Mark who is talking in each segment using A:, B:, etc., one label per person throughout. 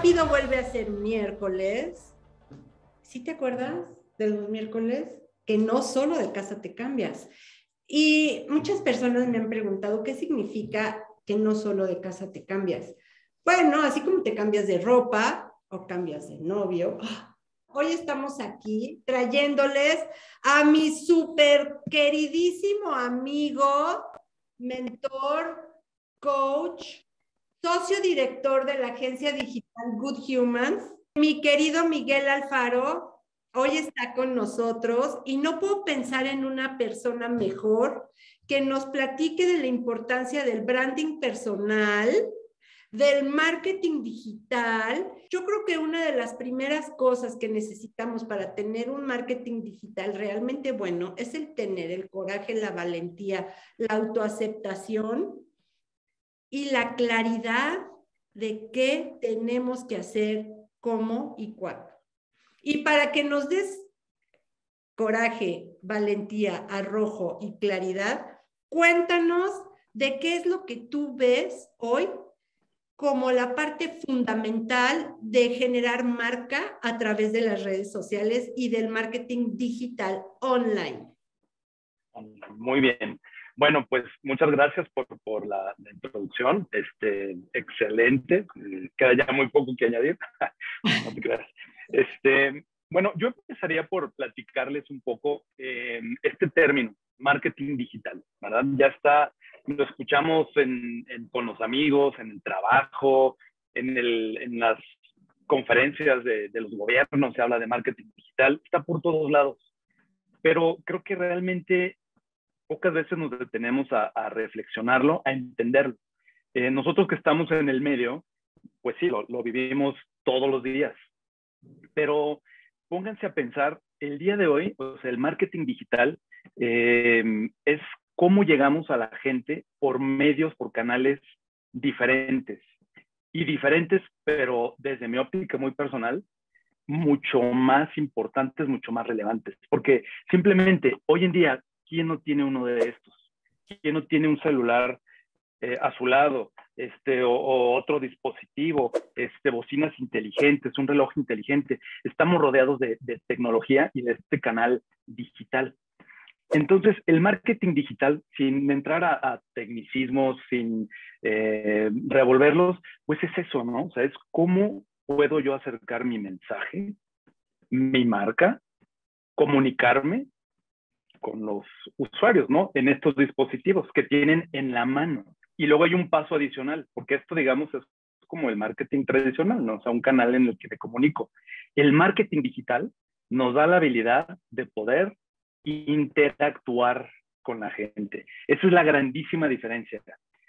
A: Rápido vuelve a ser miércoles. ¿Sí te acuerdas de los miércoles? Que no solo de casa te cambias. Y muchas personas me han preguntado qué significa que no solo de casa te cambias. Bueno, así como te cambias de ropa o cambias de novio. Hoy estamos aquí trayéndoles a mi súper queridísimo amigo, mentor, coach, socio director de la agencia digital Good Humans, mi querido Miguel Alfaro, hoy está con nosotros y no puedo pensar en una persona mejor que nos platique de la importancia del branding personal, del marketing digital. Yo creo que una de las primeras cosas que necesitamos para tener un marketing digital realmente bueno es el tener el coraje, la valentía, la autoaceptación y la claridad de qué tenemos que hacer, cómo y cuándo. Y para que nos des coraje, valentía, arrojo y claridad, cuéntanos de qué es lo que tú ves hoy como la parte fundamental de generar marca a través de las redes sociales y del marketing digital online.
B: Muy bien. Bueno, pues muchas gracias por, por la, introducción. Este, excelente. Queda ya muy poco que añadir. Este, bueno, yo empezaría por platicarles un poco eh, este término, marketing digital, ¿verdad? Ya está, lo escuchamos en, con los amigos, en el trabajo, en, el, en las conferencias de, de, los gobiernos, se habla de marketing digital, está por todos lados. Pero creo que realmente pocas veces nos detenemos a, reflexionarlo, a entenderlo. Eh, nosotros que estamos en el medio, pues sí, lo, vivimos todos los días, pero pónganse a pensar, el día de hoy, pues el marketing digital eh, es cómo llegamos a la gente por medios, por canales diferentes. Y diferentes, pero desde mi óptica muy personal, mucho más importantes, mucho más relevantes. Porque simplemente hoy en día ¿quién no tiene uno de estos? ¿Quién no tiene un celular eh, a su lado? Este, o, otro dispositivo, este, bocinas inteligentes, un reloj inteligente. Estamos rodeados de, tecnología y de este canal digital. Entonces, el marketing digital, sin entrar a, tecnicismos, sin eh, revolverlos, pues es eso, ¿no? O sea, es cómo puedo yo acercar mi mensaje, mi marca, comunicarme con los usuarios, ¿no? En estos dispositivos que tienen en la mano. Y luego hay un paso adicional, porque esto, digamos, es como el marketing tradicional, ¿no? O sea, un canal en el que me comunico. El marketing digital nos da la habilidad de poder interactuar con la gente. Esa es la grandísima diferencia.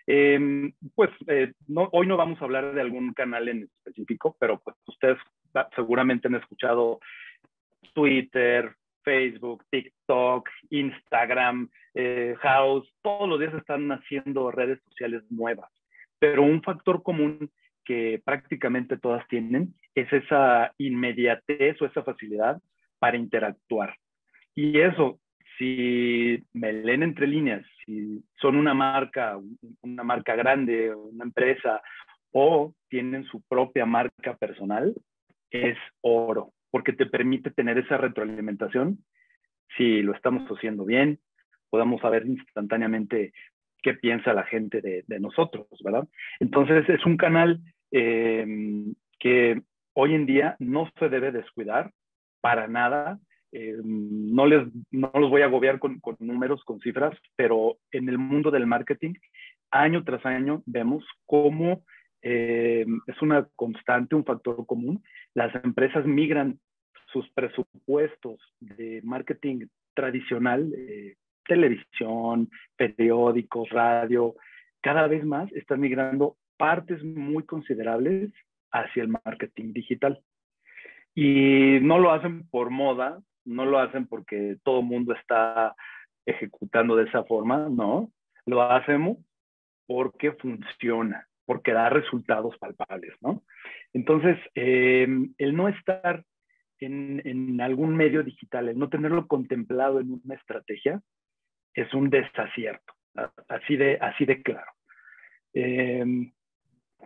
B: Em, pues eh, no, hoy no vamos a hablar de algún canal en específico, pero pues ustedes seguramente han escuchado Twitter, Facebook, TikTok, Instagram, eh, House, todos los días están naciendo redes sociales nuevas. Pero un factor común que prácticamente todas tienen es esa inmediatez o esa facilidad para interactuar. Y eso, si me leen entre líneas, si son una marca, una marca grande, una empresa, o tienen su propia marca personal, es oro porque te permite tener esa retroalimentación. Si lo estamos haciendo bien, podamos saber instantáneamente qué piensa la gente de, nosotros, ¿verdad? Entonces es un canal em, que hoy en día no se debe descuidar para nada. Em, no, les, no los voy a agobiar con, con números, con cifras, pero en el mundo del marketing, año tras año vemos cómo eh, es una constante, un factor común. Las empresas migran sus presupuestos de marketing tradicional, eh, televisión, periódicos, radio, cada vez más están migrando partes muy considerables hacia el marketing digital. Y no lo hacen por moda, no lo hacen porque todo el mundo está ejecutando de esa forma, no, lo hacemos porque funciona porque da resultados palpables, ¿no? Entonces, em, el no estar en, algún medio digital, el no tenerlo contemplado en una estrategia, es un desacierto, así de, así de claro. Em,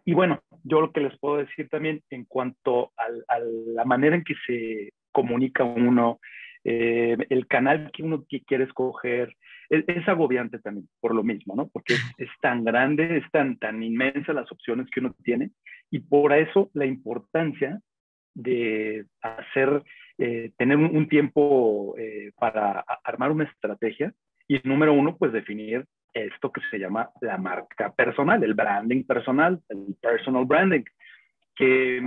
B: y bueno, yo lo que les puedo decir también en cuanto a la manera en que se comunica uno, eh, el canal que uno quiere escoger, es, agobiante también por lo mismo, ¿no? Porque es, tan grande, es tan, tan inmensa las opciones que uno tiene y por eso la importancia de hacer, eh, tener un, tiempo eh, para armar una estrategia y número uno, pues definir esto que se llama la marca personal, el branding personal, el personal branding, que,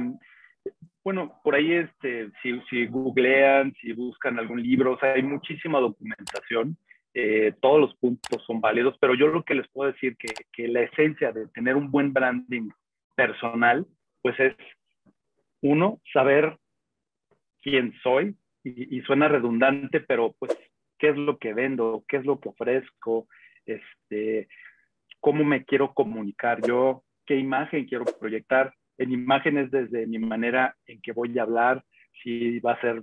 B: bueno, por ahí este, si, si googlean, si buscan algún libro, o sea, hay muchísima documentación, eh, todos los puntos son válidos, pero yo lo que les puedo decir que, que la esencia de tener un buen branding personal, pues es, uno, saber quién soy, y, y suena redundante, pero pues qué es lo que vendo, qué es lo que ofrezco, este, cómo me quiero comunicar yo, qué imagen quiero proyectar. En imágenes desde mi manera en que voy a hablar, si va a ser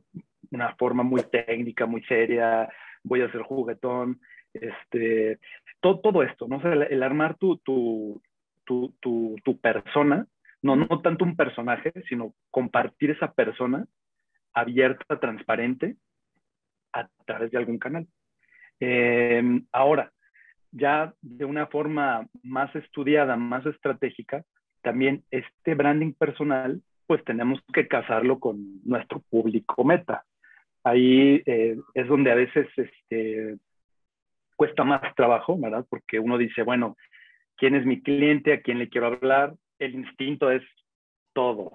B: una forma muy técnica, muy seria, voy a ser juguetón, este, todo, esto, ¿no? el, armar tu, tu, tu, tu, persona, no, no tanto un personaje, sino compartir esa persona abierta, transparente, a través de algún canal. Eh, ahora, ya de una forma más estudiada, más estratégica, también este branding personal, pues tenemos que casarlo con nuestro público meta. Ahí eh, es donde a veces este, cuesta más trabajo, ¿verdad? Porque uno dice, bueno, ¿quién es mi cliente? ¿A quién le quiero hablar? El instinto es todos.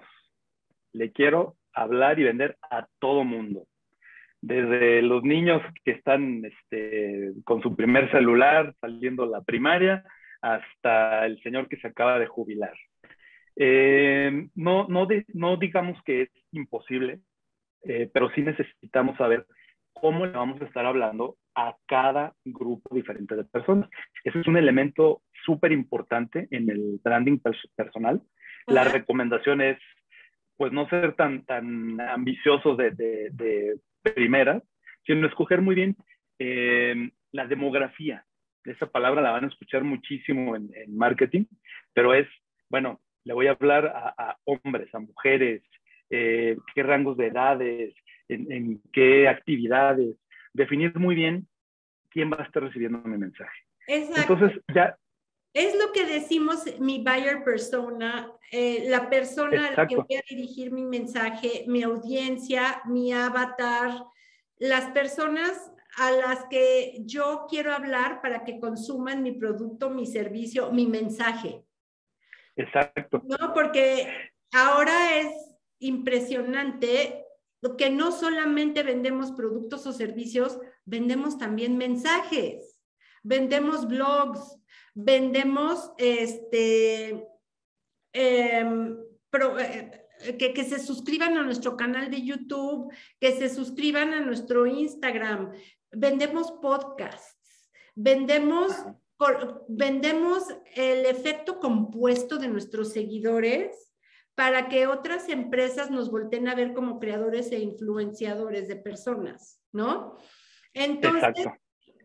B: Le quiero hablar y vender a todo mundo desde los niños que están este, con su primer celular saliendo la primaria hasta el señor que se acaba de jubilar. Eh, no, no, no digamos que es imposible, eh, pero sí necesitamos saber cómo le vamos a estar hablando a cada grupo diferente de personas. Ese es un elemento súper importante en el branding personal. La recomendación es pues no ser tan, tan ambiciosos de, de primeras, sino escoger muy bien eh, la demografía. Esa palabra la van a escuchar muchísimo en, marketing, pero es, bueno, le voy a hablar a, hombres, a mujeres, eh, qué rangos de edades, en, qué actividades, definir muy bien quién va a estar recibiendo mi mensaje.
A: Exacto. Entonces, ya, es lo que decimos mi buyer persona, eh, la persona a la que voy a dirigir mi mensaje, mi audiencia, mi avatar, las personas a las que yo quiero hablar para que consuman mi producto, mi servicio, mi mensaje.
B: Exacto.
A: No, porque ahora es impresionante que no solamente vendemos productos o servicios, vendemos también mensajes, vendemos blogs, vendemos este, em, eh, que, que, se suscriban a nuestro canal de YouTube, que se suscriban a nuestro Instagram, vendemos podcasts, vendemos, vendemos el efecto compuesto de nuestros seguidores para que otras empresas nos volteen a ver como creadores e influenciadores de personas, ¿no? Entonces,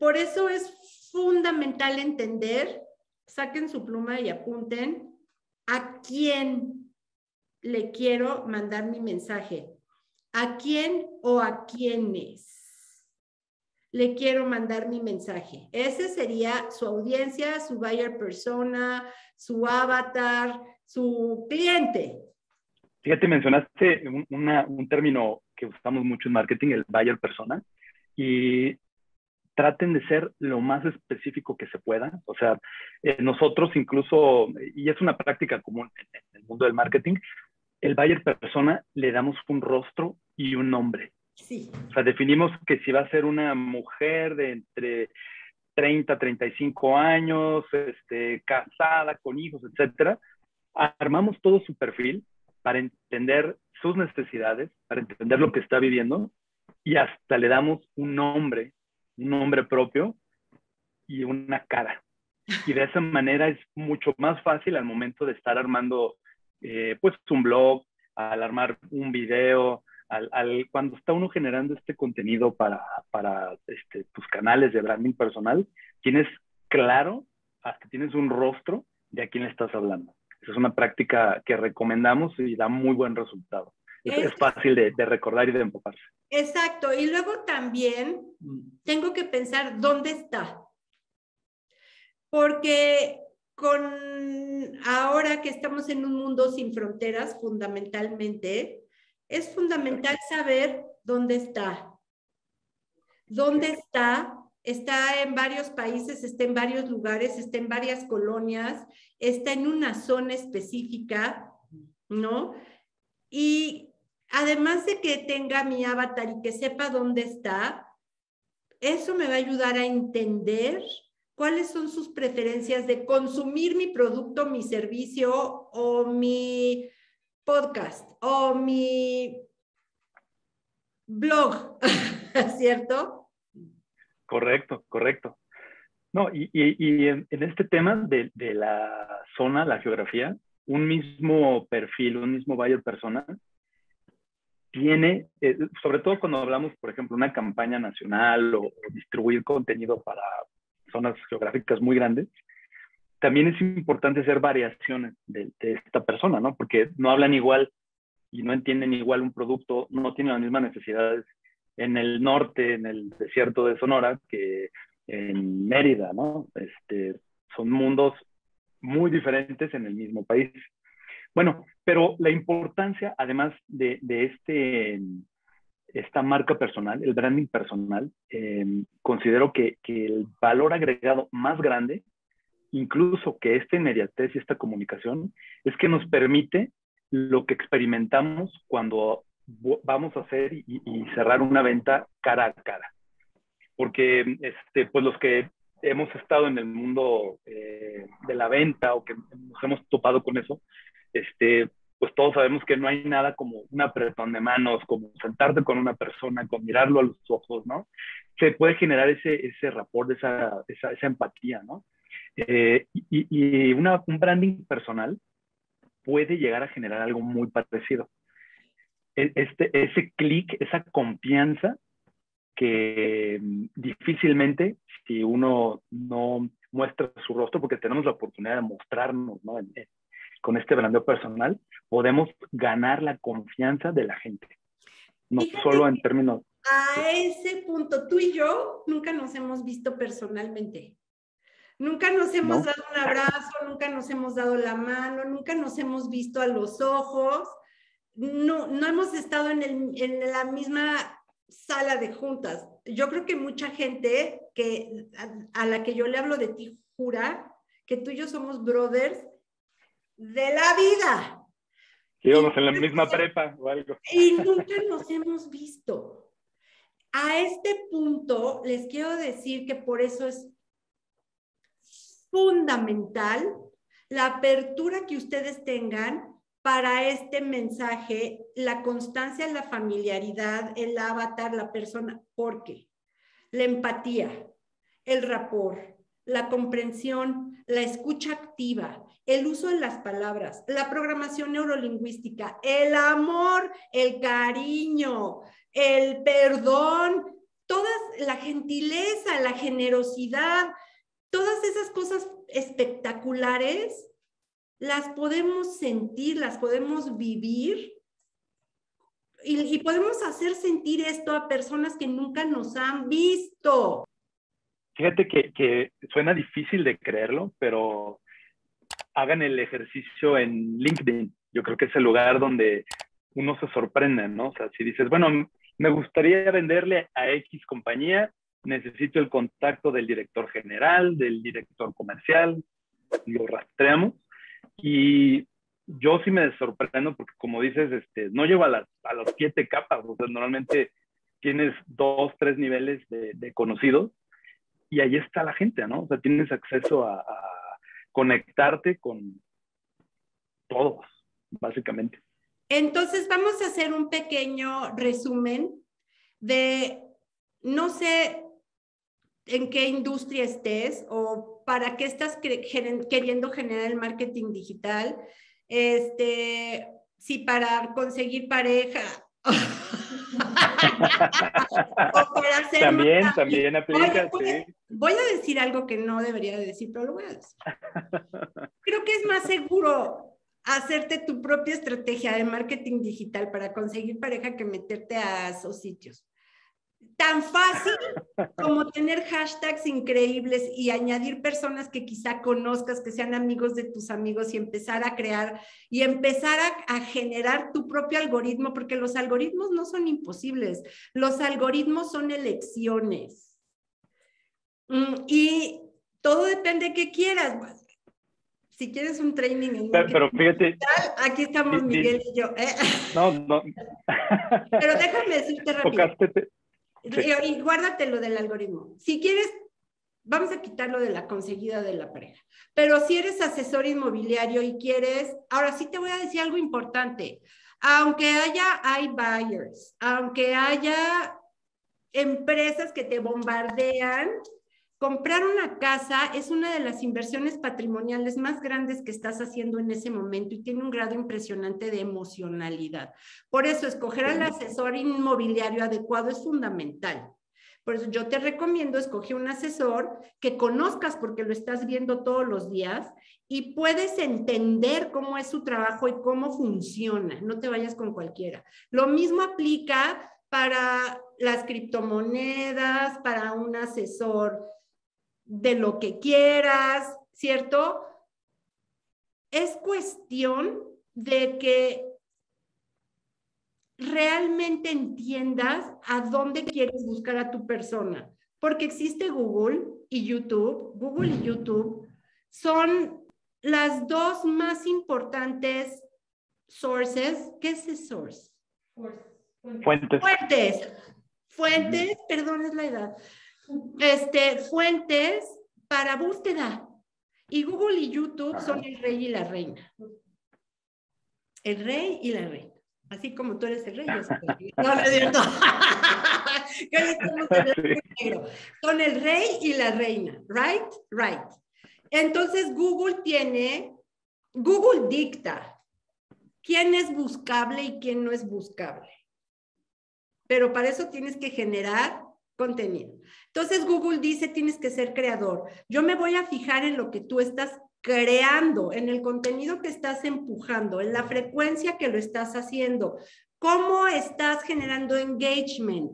A: por eso es fundamental entender, saquen su pluma y apunten a quién le quiero mandar mi mensaje, a quién o a quiénes le quiero mandar mi mensaje. Ese sería su audiencia, su buyer persona, su avatar, su cliente.
B: Fíjate, mencionaste un, un término que usamos mucho en marketing, el buyer persona, y traten de ser lo más específico que se pueda. O sea, eh, nosotros incluso, y es una práctica común en, el mundo del marketing, el buyer persona le damos un rostro y un nombre.
A: Sí.
B: O sea, definimos que si va a ser una mujer de entre 30, 35 años, este, casada, con hijos, etcétera, armamos todo su perfil para entender sus necesidades, para entender lo que está viviendo y hasta le damos un nombre un nombre propio y una cara. Y de esa manera es mucho más fácil al momento de estar armando eh, pues un blog, al armar un video, al, cuando está uno generando este contenido para, para este, tus canales de branding personal, tienes claro, hasta tienes un rostro de a quién le estás hablando. Es una práctica que recomendamos y da muy buen resultado. Es, fácil de, de, recordar y de empaparse.
A: Exacto. Y luego también tengo que pensar dónde está. Porque con ahora que estamos en un mundo sin fronteras, fundamentalmente, es fundamental saber dónde está. ¿Dónde está? Está en varios países, está en varios lugares, está en varias colonias, está en una zona específica, ¿no? Y además de que tenga mi avatar y que sepa dónde está, eso me va a ayudar a entender cuáles son sus preferencias de consumir mi producto, mi servicio o mi podcast o mi blog, ¿cierto?
B: Correcto, correcto. No, y, en, este tema de, la zona, la geografía, un mismo perfil, un mismo buyer persona, tiene, eh, sobre todo cuando hablamos, por ejemplo, una campaña nacional o distribuir contenido para zonas geográficas muy grandes, también es importante hacer variaciones de, esta persona, ¿no? Porque no hablan igual y no entienden igual un producto, no tienen las mismas necesidades en el norte, en el desierto de Sonora, que en Mérida, ¿no? Este, son mundos muy diferentes en el mismo país. Bueno, pero la importancia, además de, de este esta marca personal, el branding personal, em, considero que, que, el valor agregado más grande, incluso que esta inmediatez y esta comunicación, es que nos permite lo que experimentamos cuando vamos a hacer y, cerrar una venta cara a cara. Porque este, pues los que hemos estado en el mundo eh, de la venta o que nos hemos topado con eso, este, pues todos sabemos que no hay nada como un apretón de manos, como sentarte con una persona, con mirarlo a los ojos, ¿no? Se puede generar ese, ese rapport, esa, esa, esa empatía, ¿no? Eh, y, y una, un branding personal puede llegar a generar algo muy parecido. E, este, ese clic, esa confianza que mm, difícilmente si uno no muestra su rostro, porque tenemos la oportunidad de mostrarnos ¿no? con este brandeo personal, podemos ganar la confianza de la gente. No solo en términos...
A: A ese punto, tú y yo nunca nos hemos visto personalmente. Nunca nos hemos dado un abrazo, nunca nos hemos dado la mano, nunca nos hemos visto a los ojos. No, no hemos estado en, el, en la misma sala de juntas. Yo creo que mucha gente que a, a la que yo le hablo de ti jura que tú y yo somos brothers de la vida.
B: Íbamos en la misma prepa o algo.
A: Y nunca nos hemos visto. A este punto les quiero decir que por eso es fundamental la apertura que ustedes tengan para este mensaje, la constancia, la familiaridad, el avatar, la persona, porque la empatía, el rapport, la comprensión, la escucha activa, el uso de las palabras, la programación neurolingüística, el amor, el cariño, el perdón, toda la gentileza, la generosidad, todas esas cosas espectaculares las podemos sentir, las podemos vivir y, podemos hacer sentir esto a personas que nunca nos han visto.
B: Fíjate que, que suena difícil de creerlo, pero hagan el ejercicio en LinkedIn. Yo creo que es el lugar donde uno se sorprende, ¿no? O sea, si dices, bueno, me gustaría venderle a X compañía, necesito el contacto del director general, del director comercial, lo rastreamos y yo sí me sorprendo porque como dices, este, no llevo a las, a las siete capas, o sea, normalmente tienes dos, tres niveles de, conocidos y ahí está la gente, ¿no? O sea, tienes acceso a conectarte con todos, básicamente.
A: Entonces vamos a hacer un pequeño resumen de, no sé en qué industria estés o para qué estás queriendo generar el marketing digital, este, si para conseguir pareja
B: también, también aplica,
A: voy, a decir algo que no debería de decir, pero lo voy a decir. Creo que es más seguro hacerte tu propia estrategia de marketing digital para conseguir pareja que meterte a esos sitios. Tan fácil como tener hashtags increíbles y añadir personas que quizá conozcas, que sean amigos de tus amigos y empezar a crear y empezar a, a generar tu propio algoritmo, porque los algoritmos no son imposibles, los algoritmos son elecciones. Mm, y todo depende de qué quieras si quieres un training en
B: pero, fíjate
A: aquí estamos Miguel y yo ¿eh?
B: no no
A: pero déjame decirte rápido y guárdate lo del algoritmo. Si quieres vamos a quitar lo de la conseguida de la pareja. Pero si eres asesor inmobiliario y quieres ahora sí te voy a decir algo importante. Aunque haya iBuyers aunque haya empresas que te bombardean Comprar una casa es una de las inversiones patrimoniales más grandes que estás haciendo en ese momento y tiene un grado impresionante de emocionalidad. Por eso, escoger al asesor inmobiliario adecuado es fundamental. Por eso yo te recomiendo escoger un asesor que conozcas porque lo estás viendo todos los días y puedes entender cómo es su trabajo y cómo funciona. No te vayas con cualquiera. Lo mismo aplica para las criptomonedas, para un asesor de lo que quieras, ¿cierto? Es cuestión de que realmente entiendas a dónde quieres buscar a tu persona, porque existe Google y YouTube. Google y YouTube son las dos más importantes sources. ¿Qué es source?
B: Fuentes.
A: Fuentes. Fuentes, perdón, es la edad este, fuentes para búsqueda. Y Google y YouTube son el rey y la reina. El rey y la reina. Así como tú eres el rey, yo soy el rey. No, no es cierto. Son el rey y la reina. Right? Right. Entonces Google tiene, Google dicta quién es buscable y quién no es buscable. Pero para eso tienes que generar contenido. Entonces Google dice, tienes que ser creador. Yo me voy a fijar en lo que tú estás creando, en el contenido que estás empujando, en la frecuencia que lo estás haciendo, cómo estás generando engagement.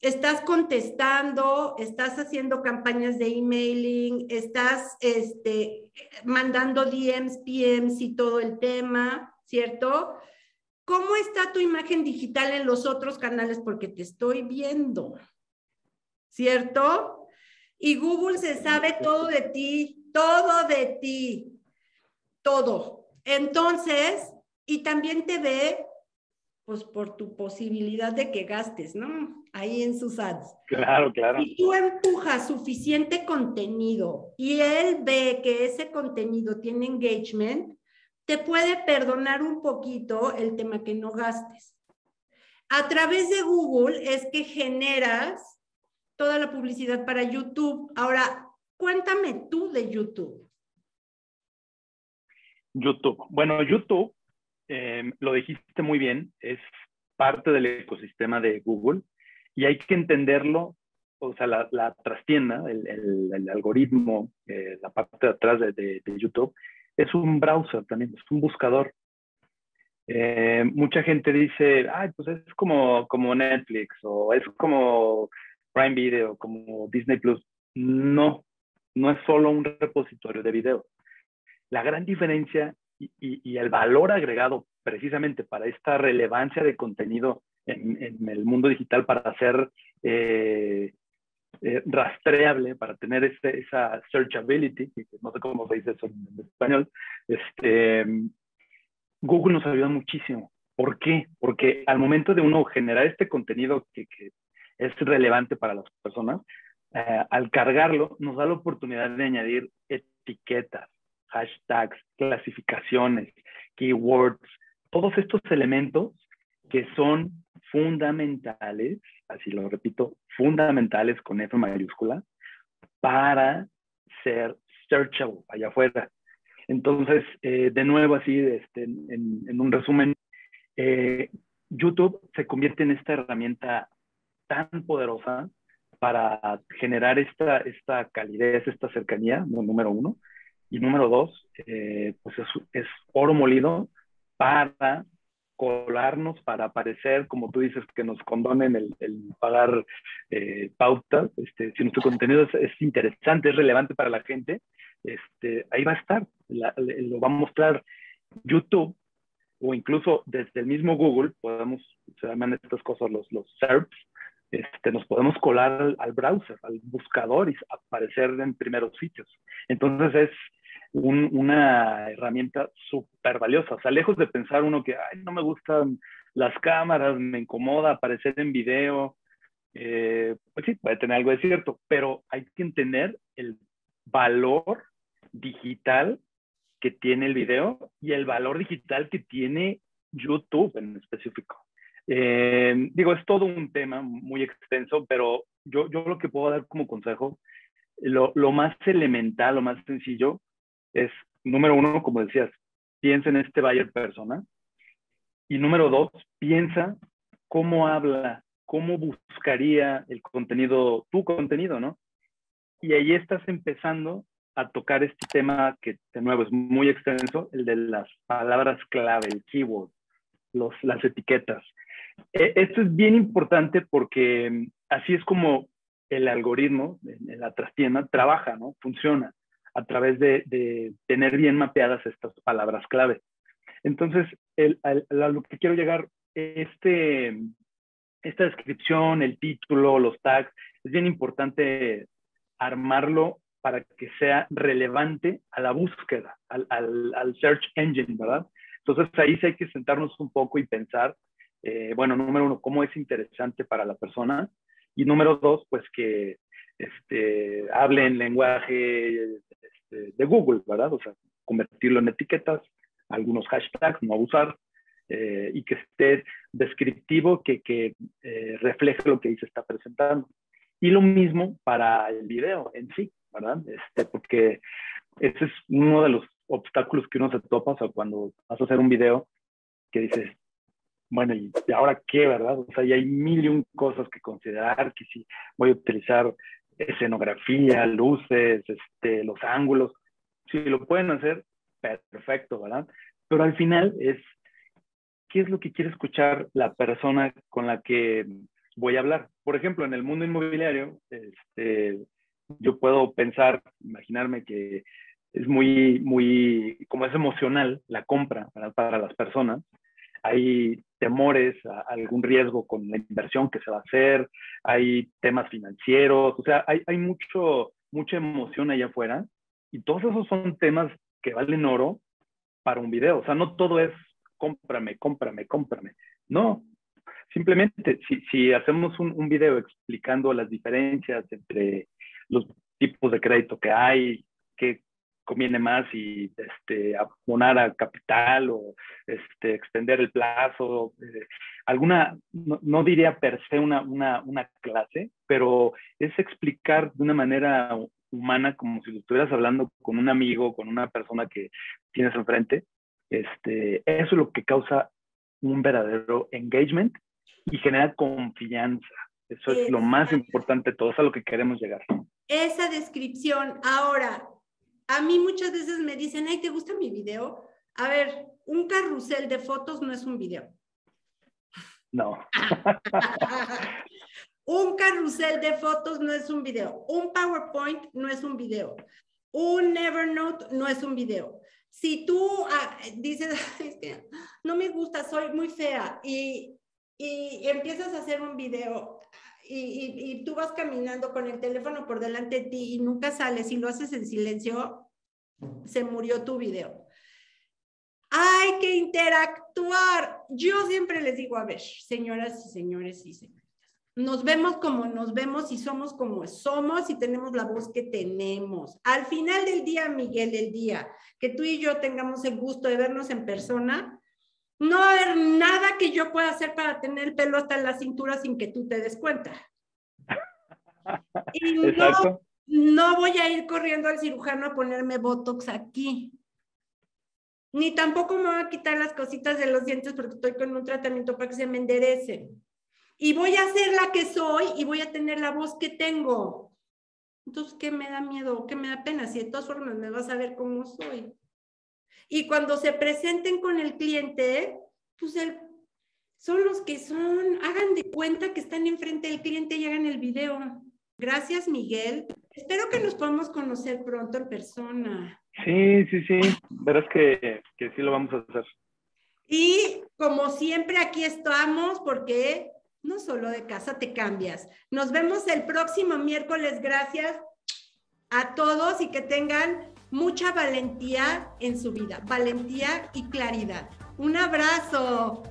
A: Estás contestando, estás haciendo campañas de emailing, estás este, mandando DMs, PMs y todo el tema, ¿cierto? ¿Cómo está tu imagen digital en los otros canales? Porque te estoy viendo. ¿Cierto? Y Google se sabe todo de ti, todo de ti, todo. Entonces, y también te ve, pues por tu posibilidad de que gastes, ¿no? Ahí en sus ads.
B: Claro, claro.
A: Y tú empujas suficiente contenido y él ve que ese contenido tiene engagement, te puede perdonar un poquito el tema que no gastes. A través de Google es que generas toda la publicidad para YouTube. Ahora, cuéntame tú de YouTube.
B: YouTube. Bueno, YouTube, em, lo dijiste muy bien, es parte del ecosistema de Google y hay que entenderlo, o sea, la, la trastienda, el, algoritmo, eh, la parte de atrás de, YouTube, es un browser también, es un buscador. Eh, mucha gente dice, ay, pues es como, como Netflix o es como Prime Video, como Disney Plus, no, no es solo un repositorio de video. La gran diferencia y, el valor agregado precisamente para esta relevancia de contenido en, el mundo digital para ser eh, eh, rastreable, para tener esa searchability, no sé cómo se dice eso en español, este, Google nos ayuda muchísimo. ¿Por qué? Porque al momento de uno generar este contenido que, que es relevante para las personas, eh, al cargarlo nos da la oportunidad de añadir etiquetas, hashtags, clasificaciones, keywords, todos estos elementos que son fundamentales, así lo repito, fundamentales con F mayúscula, para ser searchable allá afuera. Entonces, eh, de nuevo, así, este, en, un resumen, eh, YouTube se convierte en esta herramienta tan poderosa para generar esta, esta calidez, esta cercanía, número uno. Y número dos, eh, pues es, oro molido para colarnos, para aparecer, como tú dices, que nos condonen el, pagar eh, pautas. Este, si nuestro contenido es, interesante, es relevante para la gente, este, ahí va a estar. lo va a mostrar YouTube o incluso desde el mismo Google, podemos, se llaman estas cosas los, los SERPs, este, nos podemos colar al, browser, al buscador y aparecer en primeros sitios. Entonces es una herramienta súper valiosa. O sea, lejos de pensar uno que, ay, no me gustan las cámaras, me incomoda aparecer en video, eh, pues sí, puede tener algo de cierto, pero hay que entender el valor digital que tiene el video y el valor digital que tiene YouTube en específico. Eh, digo, es todo un tema muy extenso, pero yo, yo lo que puedo dar como consejo, lo, lo más elemental, lo más sencillo, es, número uno, como decías, piensa en este buyer persona. Y número dos, piensa cómo habla, cómo buscaría el contenido, tu contenido, ¿no? Y ahí estás empezando a tocar este tema que, de nuevo, es muy extenso, el de las palabras clave, el keyword, los, las etiquetas. E, esto es bien importante porque así es como el algoritmo en la trastienda trabaja, ¿no? Funciona a través de, tener bien mapeadas estas palabras clave. Entonces, el, a, lo que quiero llegar, este, esta descripción, el título, los tags, es bien importante armarlo para que sea relevante a la búsqueda, al, al, search engine, ¿verdad? Entonces ahí sí hay que sentarnos un poco y pensar, eh, bueno, número uno, cómo es interesante para la persona y número dos, pues que este, hable en lenguaje este, de Google, ¿verdad? O sea, convertirlo en etiquetas, algunos hashtags, no abusar, eh, y que esté descriptivo, que, que eh, refleje lo que se está presentando. Y lo mismo para el video en sí, ¿verdad? Este, porque ese es uno de los obstáculos que uno se topa, o sea, cuando vas a hacer un video que dices, bueno, ¿y ahora qué, verdad? O sea, y hay mil y un cosas que considerar, que si voy a utilizar escenografía, luces, este, los ángulos. Si lo pueden hacer, perfecto, ¿verdad? Pero al final es, ¿qué es lo que quiere escuchar la persona con la que voy a hablar? Por ejemplo, en el mundo inmobiliario, este, yo puedo pensar, imaginarme que es muy, muy, como es emocional la compra para las personas hay temores a algún riesgo con la inversión que se va a hacer, hay temas financieros, o sea, hay, hay mucho, mucha emoción allá afuera y todos esos son temas que valen oro para un video. O sea, no todo es cómprame, cómprame, cómprame. No, simplemente si, si hacemos un, un video explicando las diferencias entre los tipos de crédito que hay, qué conviene más y este, abonar a capital o este, extender el plazo. Eh, alguna, no, diría per se una, una, una, clase, pero es explicar de una manera humana como si lo estuvieras hablando con un amigo, con una persona que tienes enfrente. Este, eso es lo que causa un verdadero engagement y genera confianza. Eso es lo más importante de todo, es a lo que queremos llegar.
A: Esa descripción, ahora, a mí muchas veces me dicen, ay, ¿te gusta mi video? A ver, un carrusel de fotos no es un video.
B: No.
A: un carrusel de fotos no es un video. Un PowerPoint no es un video. Un Evernote no es un video. Si tú ah, dices, es que no me gusta, soy muy fea y, y empiezas a hacer un video y, tú vas caminando con el teléfono por delante de ti y nunca sales y lo haces en silencio, se murió tu video. Hay que interactuar. Yo siempre les digo, a ver, señoras y señores y señores, nos vemos como nos vemos y somos como somos y tenemos la voz que tenemos. Al final del día, Miguel, el día que tú y yo tengamos el gusto de vernos en persona, no va a haber nada que yo pueda hacer para tener el pelo hasta en la cintura sin que tú te des cuenta. Y no, no voy a ir corriendo al cirujano a ponerme Botox aquí. Ni tampoco me voy a quitar las cositas de los dientes porque estoy con un tratamiento para que se me enderecen. Y voy a ser la que soy y voy a tener la voz que tengo. Entonces, ¿qué me da miedo? ¿Qué me da pena? Si de todas formas me vas a ver cómo soy. Y cuando se presenten con el cliente, pues el, son los que son, hagan de cuenta que están enfrente del cliente y hagan el video. Gracias, Miguel. Espero que nos podamos conocer pronto en persona.
B: Sí, sí, sí. Verás que, que sí lo vamos a hacer.
A: Y como siempre, aquí estamos porque no solo de casa te cambias. Nos vemos el próximo miércoles. Gracias a todos y que tengan mucha valentía en su vida, valentía y claridad. Un abrazo.